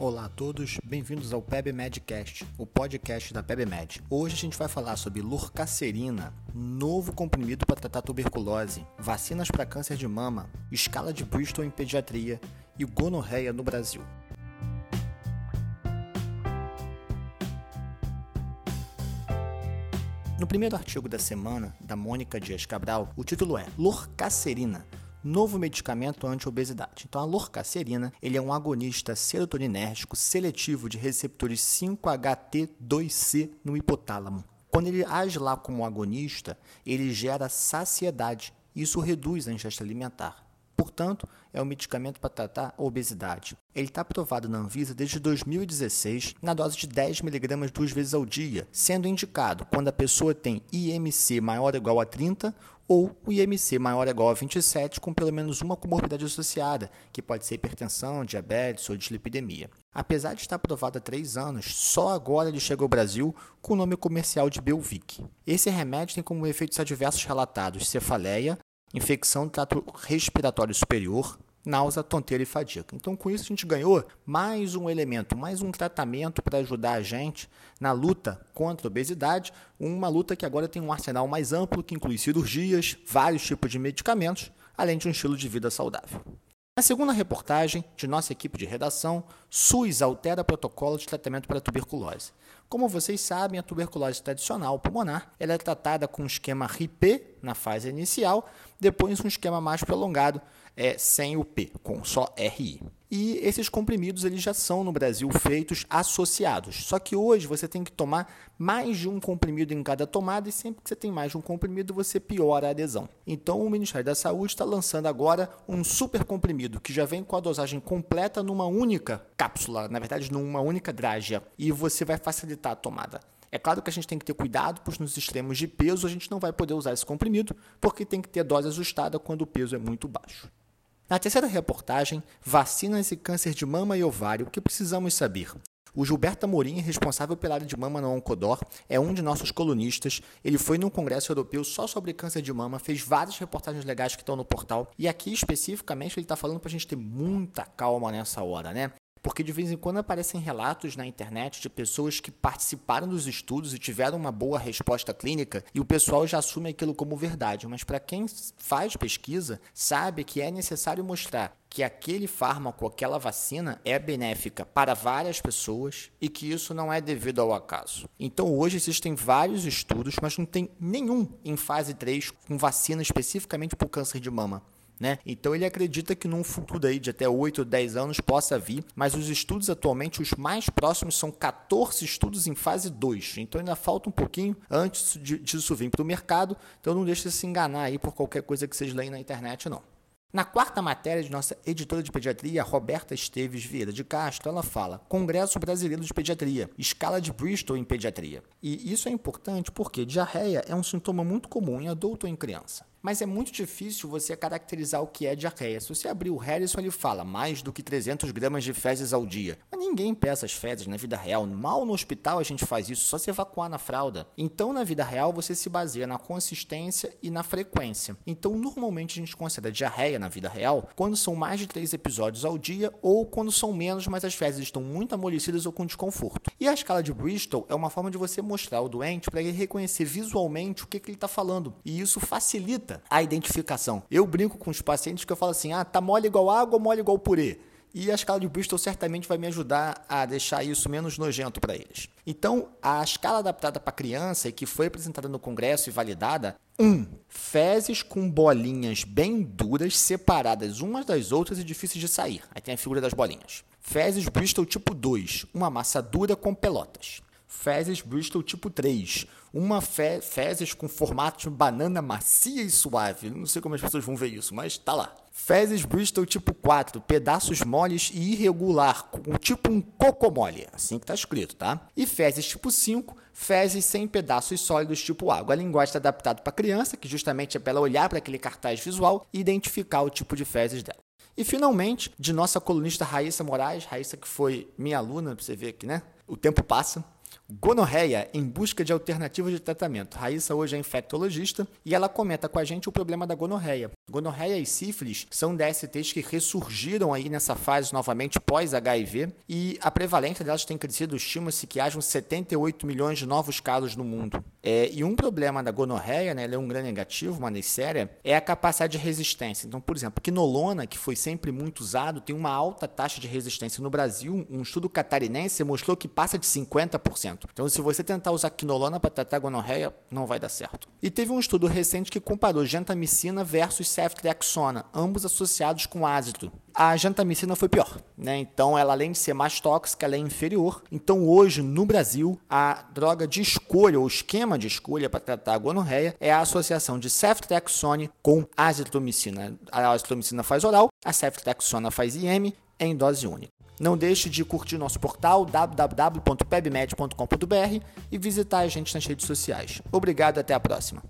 Olá a todos, bem-vindos ao PebMedcast, o podcast da PebMed. Hoje a gente vai falar sobre lorcacerina, novo comprimido para tratar tuberculose, vacinas para câncer de mama, escala de Bristol em pediatria e gonorreia no Brasil. No primeiro artigo da semana, da Mônica Dias Cabral, o título é Lorcacerina, novo medicamento anti-obesidade. Então, a lorcacerina ele é um agonista serotoninérgico seletivo de receptores 5-HT2C no hipotálamo. Quando ele age lá como agonista, ele gera saciedade. Isso reduz a ingesta alimentar. Portanto, é um medicamento para tratar a obesidade. Ele está aprovado na Anvisa desde 2016 na dose de 10mg duas vezes ao dia, sendo indicado quando a pessoa tem IMC maior ou igual a 30 ou o IMC maior ou igual a 27 com pelo menos uma comorbidade associada, que pode ser hipertensão, diabetes ou dislipidemia. Apesar de estar aprovado há três anos, só agora ele chega ao Brasil com o nome comercial de Belvic. Esse remédio tem como efeitos adversos relatados cefaleia, infecção do trato respiratório superior, náusea, tonteira e fadiga. Então, com isso, a gente ganhou mais um elemento, mais um tratamento para ajudar a gente na luta contra a obesidade, uma luta que agora tem um arsenal mais amplo, que inclui cirurgias, vários tipos de medicamentos, além de um estilo de vida saudável. Na segunda reportagem de nossa equipe de redação, SUS altera protocolo de tratamento para tuberculose. Como vocês sabem, a tuberculose tradicional pulmonar ela é tratada com um esquema RIP na fase inicial, depois um esquema mais prolongado é, sem o P, com só RI. E esses comprimidos eles já são no Brasil feitos associados. Só que hoje você tem que tomar mais de um comprimido em cada tomada e sempre que você tem mais de um comprimido você piora a adesão. Então o Ministério da Saúde está lançando agora um super comprimido que já vem com a dosagem completa numa única cápsula, na verdade numa única drágia, e você vai facilitar a tomada. É claro que a gente tem que ter cuidado, pois nos extremos de peso a gente não vai poder usar esse comprimido, porque tem que ter dose ajustada quando o peso é muito baixo. Na terceira reportagem, vacinas e câncer de mama e ovário, o que precisamos saber? O Gilberto Amorim, responsável pela área de mama na Oncodor, é um de nossos colunistas. Ele foi num congresso europeu só sobre câncer de mama, fez várias reportagens legais que estão no portal. E aqui, especificamente, ele está falando para a gente ter muita calma nessa hora, né? Porque de vez em quando aparecem relatos na internet de pessoas que participaram dos estudos e tiveram uma boa resposta clínica e o pessoal já assume aquilo como verdade. Mas para quem faz pesquisa, sabe que é necessário mostrar que aquele fármaco, aquela vacina é benéfica para várias pessoas e que isso não é devido ao acaso. Então hoje existem vários estudos, mas não tem nenhum em fase 3 com vacina especificamente para o câncer de mama. Né? Então ele acredita que num futuro aí de até 8 ou 10 anos possa vir, mas os estudos atualmente, os mais próximos, são 14 estudos em fase 2. Então ainda falta um pouquinho antes disso vir para o mercado. Então não deixe de se enganar aí por qualquer coisa que vocês leem na internet, não. Na quarta matéria de nossa editora de pediatria, Roberta Esteves Vieira de Castro, ela fala Congresso Brasileiro de Pediatria, escala de Bristol em pediatria. E isso é importante porque diarreia é um sintoma muito comum em adulto ou em criança. Mas é muito difícil você caracterizar o que é diarreia. Se você abrir o Harrison, ele fala mais do que 300 gramas de fezes ao dia. Mas ninguém peça as fezes na vida real. Mal no hospital a gente faz isso, só se evacuar na fralda. Então, na vida real, você se baseia na consistência e na frequência. Então, normalmente a gente considera diarreia na vida real quando são mais de 3 episódios ao dia ou quando são menos, mas as fezes estão muito amolecidas ou com desconforto. E a escala de Bristol é uma forma de você mostrar ao doente para ele reconhecer visualmente o que, que ele está falando. E isso facilita a identificação. Eu brinco com os pacientes que eu falo assim: ah, tá mole igual água mole igual purê? E a escala de Bristol certamente vai me ajudar a deixar isso menos nojento para eles. Então, a escala adaptada para criança e que foi apresentada no congresso e validada, 1. Um, fezes com bolinhas bem duras, separadas umas das outras e difíceis de sair. Aí tem a figura das bolinhas. Fezes Bristol tipo 2, uma massa dura com pelotas fezes Bristol tipo 3. Uma fe fezes com formato de banana macia e suave. Não sei como as pessoas vão ver isso, mas tá lá. Fezes Bristol tipo 4, pedaços moles e irregular, tipo um cocomole, assim que tá escrito, tá? E fezes tipo 5, fezes sem pedaços sólidos tipo água. A linguagem está adaptada para criança, que justamente é para ela olhar para aquele cartaz visual e identificar o tipo de fezes dela. E finalmente, de nossa colunista Raíssa Moraes, Raíssa que foi minha aluna, para você ver aqui, né? O tempo passa Gonorreia em busca de alternativas de tratamento. Raíssa hoje é infectologista e ela comenta com a gente o problema da gonorreia. Gonorreia e sífilis são DSTs que ressurgiram aí nessa fase novamente pós-HIV e a prevalência delas tem crescido. Estima-se que hajam 78 milhões de novos casos no mundo. É, e um problema da gonorreia, né, ela é um grande negativo, uma séria, é a capacidade de resistência. Então, por exemplo, quinolona, que foi sempre muito usado, tem uma alta taxa de resistência. No Brasil, um estudo catarinense mostrou que passa de 50%. Então, se você tentar usar quinolona para tratar gonorreia, não vai dar certo. E teve um estudo recente que comparou gentamicina versus ceftriaxona, ambos associados com ácido. A gentamicina foi pior, né? Então, ela além de ser mais tóxica, ela é inferior. Então, hoje no Brasil, a droga de escolha, ou esquema de escolha para tratar a gonorreia é a associação de ceftriaxone com azitromicina. A azitromicina faz oral, a ceftriaxona faz IM em dose única. Não deixe de curtir nosso portal www.pebmed.com.br e visitar a gente nas redes sociais. Obrigado até a próxima.